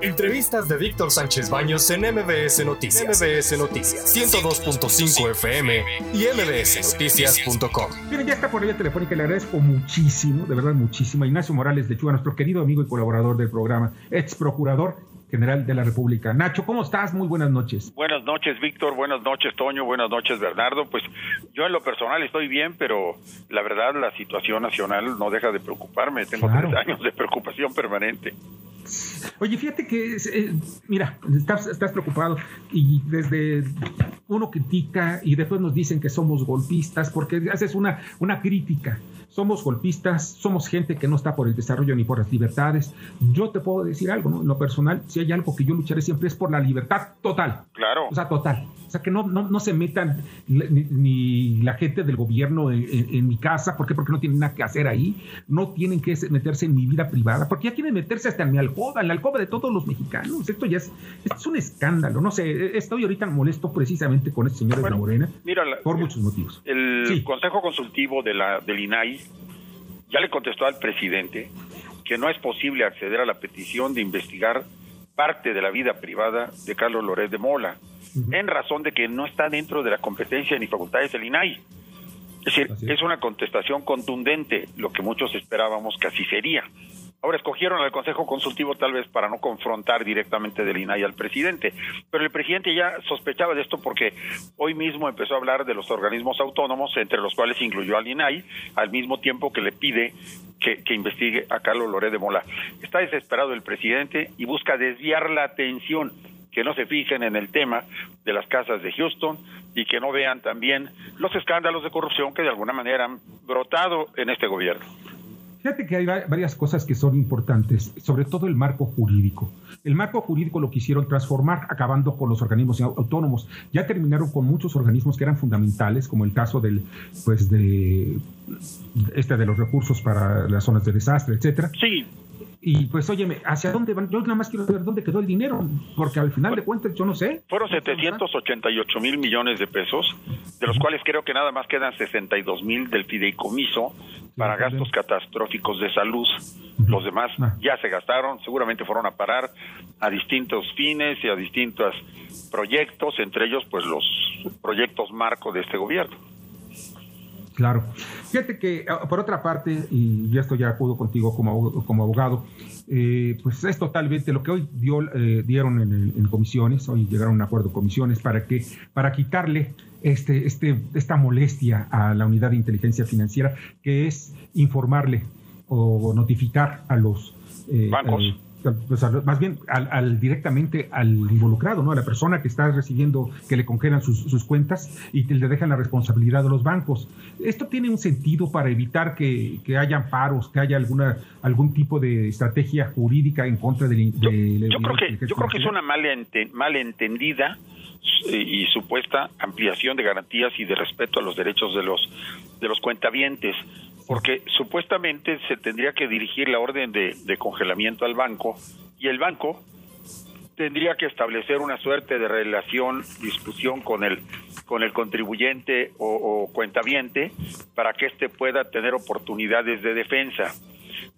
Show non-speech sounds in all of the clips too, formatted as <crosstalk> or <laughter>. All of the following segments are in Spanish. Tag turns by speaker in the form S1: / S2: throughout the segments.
S1: Entrevistas de Víctor Sánchez Baños en MBS Noticias. MBS Noticias. 102.5 FM y mbsnoticias.com.
S2: Miren, ya está por vía telefónica. Le agradezco muchísimo, de verdad muchísimo, a Ignacio Morales de Chuga, nuestro querido amigo y colaborador del programa, ex procurador general de la República. Nacho, ¿cómo estás? Muy buenas noches.
S3: Buenas noches, Víctor. Buenas noches, Toño. Buenas noches, Bernardo. Pues yo en lo personal estoy bien, pero la verdad la situación nacional no deja de preocuparme. Tengo tres años de preocupación permanente.
S2: Oye, fíjate que, eh, mira, estás, estás, preocupado y desde uno critica y después nos dicen que somos golpistas porque haces una, una crítica. Somos golpistas, somos gente que no está por el desarrollo ni por las libertades. Yo te puedo decir algo, ¿no? En lo personal, si hay algo que yo lucharé siempre es por la libertad total.
S3: Claro.
S2: O sea, total. O sea, que no, no, no se metan ni, la gente del gobierno en, mi casa. ¿Por qué? Porque no tienen nada que hacer ahí. No tienen que meterse en mi vida privada. Porque ya quieren meterse hasta en mi alcoba, en la alcoba de todos los mexicanos. Esto ya es, es un escándalo. No sé, estoy ahorita molesto precisamente con este señor de la Morena.
S3: Mira,
S2: por muchos motivos.
S3: El Consejo Consultivo de la, del INAI ya le contestó al presidente que no es posible acceder a la petición de investigar parte de la vida privada de Carlos Lórez de Mola en razón de que no está dentro de la competencia ni facultades del INAI. Es decir, es una contestación contundente, lo que muchos esperábamos que así sería. Ahora escogieron al Consejo Consultivo tal vez para no confrontar directamente del INAI al presidente, pero el presidente ya sospechaba de esto porque hoy mismo empezó a hablar de los organismos autónomos, entre los cuales incluyó al INAI, al mismo tiempo que le pide que, investigue a Carlos Loré de Mola. Está desesperado el presidente y busca desviar la atención que no se fijen en el tema de las casas de Houston y que no vean también los escándalos de corrupción que de alguna manera han brotado en este gobierno.
S2: Fíjate que hay varias cosas que son importantes, sobre todo el marco jurídico. El marco jurídico lo quisieron transformar acabando con los organismos autónomos. Ya terminaron con muchos organismos que eran fundamentales, como el caso del, pues de, este de los recursos para las zonas de desastre, etcétera.
S3: Sí.
S2: Y pues, óyeme, ¿hacia dónde van? Yo nada más quiero saber dónde quedó el dinero, porque al final de cuentas yo no sé.
S3: Fueron 788 mil millones de pesos, de los cuales creo que nada más quedan 62 mil del fideicomiso para gastos catastróficos de salud. Los demás ah. ya se gastaron, seguramente fueron a parar a distintos fines y a distintos proyectos, entre ellos pues los proyectos marco de este gobierno.
S2: Claro. Fíjate que, ah, por otra parte, y ya estoy ya acudo contigo como, como abogado, eh, pues es totalmente lo que hoy dio, eh, dieron en, comisiones, hoy llegaron a un acuerdo comisiones para que, para quitarle este, este, esta molestia a la unidad de inteligencia financiera, que es informarle o notificar a los
S3: eh, bancos
S2: pues, más bien al, directamente al involucrado, ¿no? A la persona que está recibiendo que le congelan sus, cuentas y le dejan la responsabilidad de los bancos. Esto tiene un sentido para evitar que, que haya paros, que haya alguna algún tipo de estrategia jurídica en contra de,
S3: yo, yo creo que yo creo que es una malentendida y supuesta ampliación de garantías y de respeto a los derechos de los de los cuentavientes porque supuestamente se tendría que dirigir la orden de, congelamiento al banco y el banco tendría que establecer una suerte de relación, discusión con el con el contribuyente o, cuentaviente para que éste pueda tener oportunidades de defensa.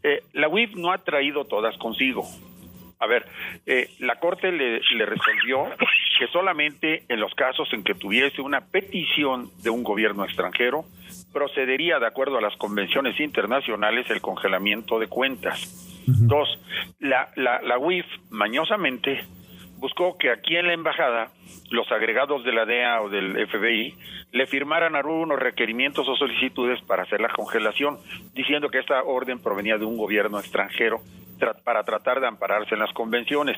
S3: Eh, la UIF no ha traído todas consigo. A ver, eh, la Corte le, le, resolvió que solamente en los casos en que tuviese una petición de un gobierno extranjero, procedería de acuerdo a las convenciones internacionales el congelamiento de cuentas. Dos, la, la, la UIF mañosamente buscó que aquí en la embajada los agregados de la DEA o del FBI le firmaran algunos requerimientos o solicitudes para hacer la congelación, diciendo que esta orden provenía de un gobierno extranjero para tratar de ampararse en las convenciones.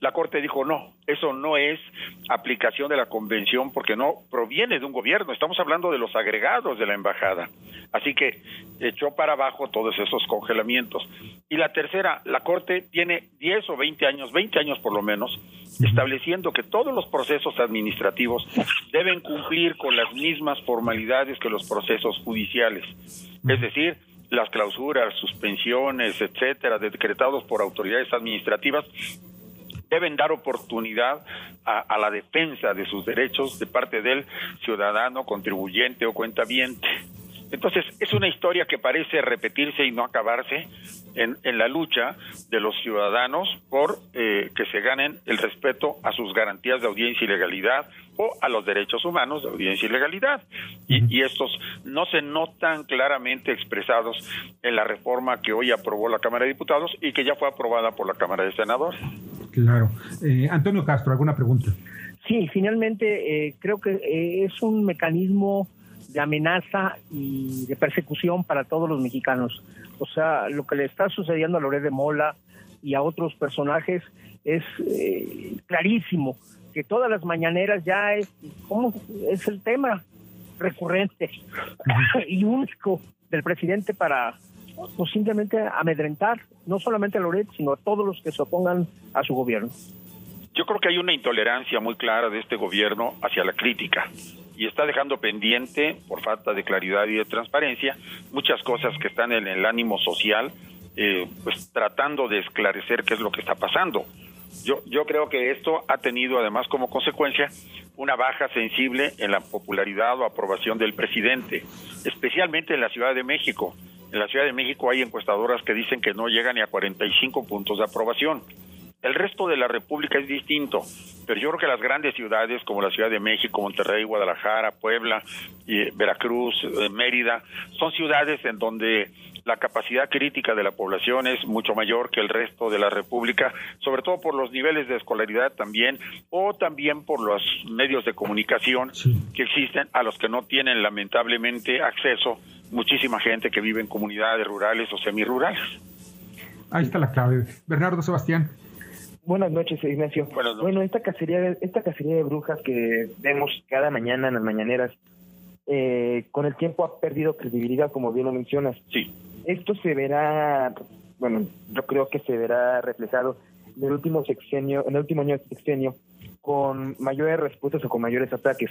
S3: La Corte dijo, no, eso no es aplicación de la convención porque no proviene de un gobierno, estamos hablando de los agregados de la embajada. Así que echó para abajo todos esos congelamientos. Y la tercera, la Corte tiene 10 o 20 años, 20 años por lo menos, estableciendo que todos los procesos administrativos deben cumplir con las mismas formalidades que los procesos judiciales. Es decir, las clausuras, suspensiones, etcétera, decretados por autoridades administrativas, deben dar oportunidad a, la defensa de sus derechos de parte del ciudadano, contribuyente o cuentaviente. Entonces, es una historia que parece repetirse y no acabarse en, en la lucha de los ciudadanos por eh, que se ganen el respeto a sus garantías de audiencia y legalidad o a los derechos humanos de audiencia y legalidad. Y, y estos no se notan claramente expresados en la reforma que hoy aprobó la Cámara de Diputados y que ya fue aprobada por la Cámara de Senadores.
S2: Claro. Eh, Antonio Castro, ¿alguna pregunta?
S4: Sí, finalmente eh, creo que eh, es un mecanismo de amenaza y de persecución para todos los mexicanos. O sea, lo que le está sucediendo a Loré de Mola y a otros personajes es eh, clarísimo, que todas las mañaneras ya es, ¿cómo es el tema recurrente <laughs> y único del presidente para pues, simplemente amedrentar no solamente a Loret, sino a todos los que se opongan a su gobierno?
S3: Yo creo que hay una intolerancia muy clara de este gobierno hacia la crítica y está dejando pendiente, por falta de claridad y de transparencia, muchas cosas que están en el ánimo social, eh, pues tratando de esclarecer qué es lo que está pasando. Yo, yo creo que esto ha tenido además como consecuencia una baja sensible en la popularidad o aprobación del presidente, especialmente en la Ciudad de México. En la Ciudad de México hay encuestadoras que dicen que no llegan ni a 45 puntos de aprobación. El resto de la República es distinto, pero yo creo que las grandes ciudades como la Ciudad de México, Monterrey, Guadalajara, Puebla, y Veracruz, eh, Mérida, son ciudades en donde la capacidad crítica de la población es mucho mayor que el resto de la República, sobre todo por los niveles de escolaridad también, o también por los medios de comunicación que existen, a los que no tienen lamentablemente acceso muchísima gente que vive en comunidades rurales o semirurales.
S2: Ahí está la clave. Bernardo Sebastián.
S5: Buenas noches, Ignacio. Bueno, esta cacería, de, esta cacería de brujas que vemos cada mañana en las mañaneras, eh, con el tiempo ha perdido credibilidad, como bien lo mencionas.
S3: Sí.
S5: Esto se verá, bueno, yo creo que se verá reflejado en el último sexenio, en el último año de sexenio, con mayores respuestas o con mayores ataques.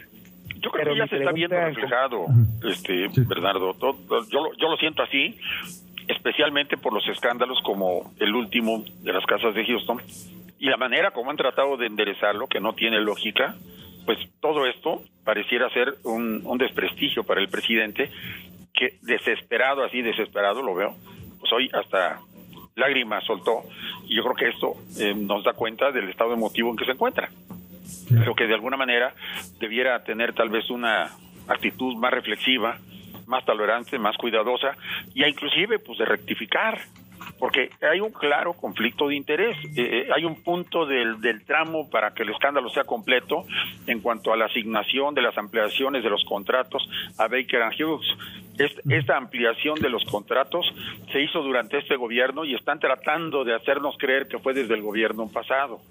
S3: Yo creo que ya se está viendo reflejado, este, Bernardo. yo, yo lo siento así, especialmente por los escándalos como el último de las casas de Houston y la manera como han tratado de enderezarlo, que no tiene lógica, pues todo esto pareciera ser un, desprestigio para el presidente, que desesperado, así desesperado lo veo, pues hoy hasta lágrimas soltó, y yo creo que esto eh, nos da cuenta del estado emotivo en que se encuentra. Creo que de alguna manera debiera tener tal vez una actitud más reflexiva, más tolerante, más cuidadosa, y inclusive pues de rectificar, porque hay un claro conflicto de interés. Eh, hay un punto del, del tramo para que el escándalo sea completo en cuanto a la asignación de las ampliaciones de los contratos a Baker and Hughes. esta ampliación de los contratos se hizo durante este gobierno y están tratando de hacernos creer que fue desde el gobierno pasado.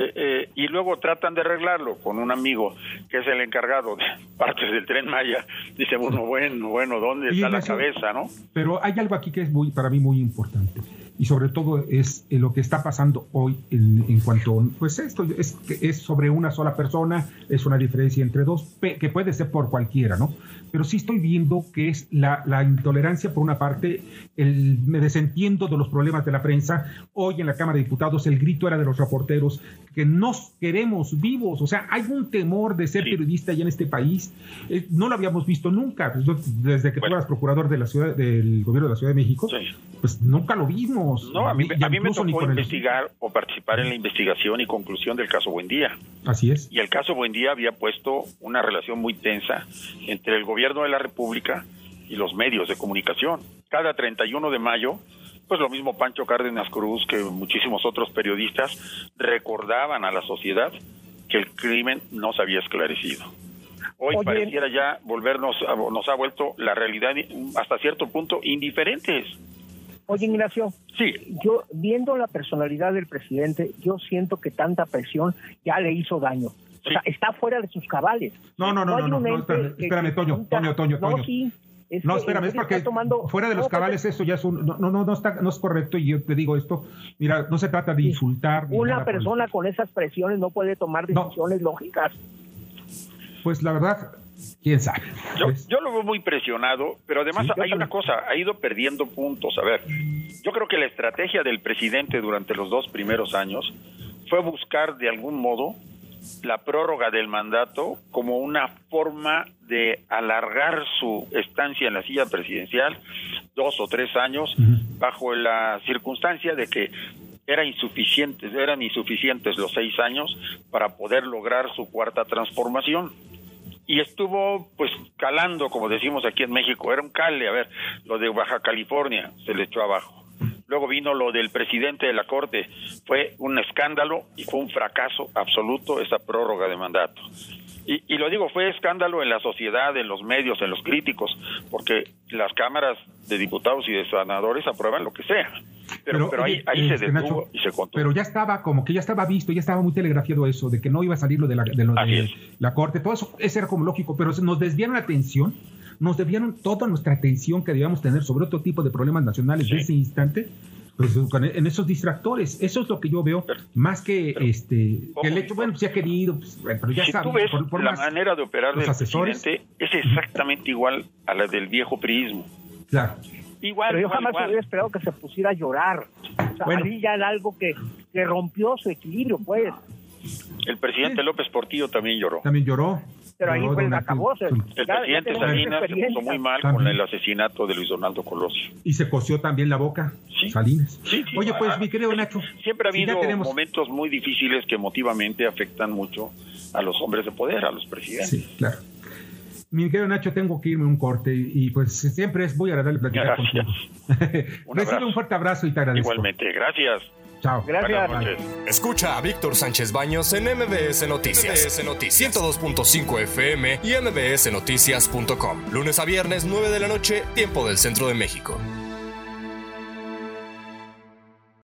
S3: Eh, eh, y luego tratan de arreglarlo con un amigo que es el encargado de <laughs> partes del tren Maya. Dice uno, bueno, bueno, ¿dónde está la cabeza, no?
S2: Pero hay algo aquí que es muy, para mí muy importante y sobre todo es eh, lo que está pasando hoy en, en cuanto, pues esto es, es sobre una sola persona, es una diferencia entre dos, que puede ser por cualquiera, ¿no? Pero sí estoy viendo que es la, la intolerancia por una parte, el, me desentiendo de los problemas de la prensa. Hoy en la Cámara de Diputados el grito era de los reporteros que nos queremos vivos, o sea, hay un temor de ser periodista ya en este país, eh, no lo habíamos visto nunca, pues yo, desde que bueno. tú eras procurador de la ciudad, del gobierno de la Ciudad de México, sí. pues nunca lo vimos.
S3: No, a mí, a mí me tocó investigar el... o participar en la investigación y conclusión del caso Buendía.
S2: Así es.
S3: Y el caso Buendía había puesto una relación muy tensa entre el gobierno de la República y los medios de comunicación. Cada 31 de mayo, pues lo mismo Pancho Cárdenas Cruz que muchísimos otros periodistas recordaban a la sociedad que el crimen no se había esclarecido. Hoy Oye, pareciera ya volvernos, nos ha vuelto la realidad hasta cierto punto indiferentes.
S4: Oye, Ignacio,
S3: sí.
S4: yo viendo la personalidad del presidente, yo siento que tanta presión ya le hizo daño. Sí. O sea, está fuera de sus cabales.
S2: No, no, no, no, no, no espérame, espérame Toño, Toño, Toño, Toño.
S4: No, sí,
S2: es no, espérame, es porque tomando... fuera de los cabales eso ya es un, no, no, no, está, no es correcto y yo te digo esto, mira, no se trata de insultar.
S4: Una persona con esas presiones no puede tomar decisiones no. lógicas.
S2: Pues la verdad, quién sabe.
S3: Yo, yo, lo veo muy presionado, pero además sí, hay una cosa, ha ido perdiendo puntos. A ver, yo creo que la estrategia del presidente durante los dos primeros años fue buscar de algún modo la prórroga del mandato como una forma de alargar su estancia en la silla presidencial dos o tres años bajo la circunstancia de que era insuficientes, eran insuficientes los seis años para poder lograr su cuarta transformación. Y estuvo pues calando, como decimos aquí en México, era un cale, a ver, lo de Baja California se le echó abajo. Luego vino lo del presidente de la Corte, fue un escándalo y fue un fracaso absoluto esa prórroga de mandato. Y, y, lo digo, fue escándalo en la sociedad, en los medios, en los críticos, porque las cámaras de diputados y de senadores aprueban lo que sea. Pero, pero, ahí, ahí se este, detuvo y se contó.
S2: Pero ya estaba, como que ya estaba visto, ya estaba muy telegrafiado eso, de que no iba a salir lo de la, de lo de la corte, todo eso, eso era como lógico, pero nos desviaron la atención, nos desviaron toda nuestra atención que debíamos tener sobre otro tipo de problemas nacionales de ese instante, pues, en esos distractores. Eso es lo que yo veo, más que este el hecho, bueno, se ha querido, pues, pero ya
S3: si tú ves la manera de operar del asesores, presidente es exactamente igual a la del viejo priismo.
S2: Claro.
S4: Igual, pero yo jamás hubiera esperado que se pusiera a llorar. O sea, bueno. ya era algo que, que rompió su equilibrio, pues.
S3: El presidente López Portillo también lloró.
S2: También lloró.
S4: Pero ahí fue el acabose.
S3: El presidente Salinas se puso muy mal con el asesinato de Luis Donaldo Colosio.
S2: Y se coció también la boca, Salinas. Oye, pues, mi querido Nacho.
S3: Siempre ha habido momentos muy difíciles que emotivamente afectan mucho a los hombres de poder, a los presidentes.
S2: Sí, claro. Mi querido Nacho, tengo que irme un corte y pues siempre es muy agradable platicar contigo. <laughs> <laughs> Recibe un fuerte abrazo y te agradezco.
S3: Igualmente, gracias.
S2: Chao.
S4: Gracias.
S1: Escucha a Víctor Sánchez Baños en MBS Noticias. MBS Noticias 102.5 FM y MBSNoticias.com. Lunes a viernes, 9 de la noche, tiempo del centro de México.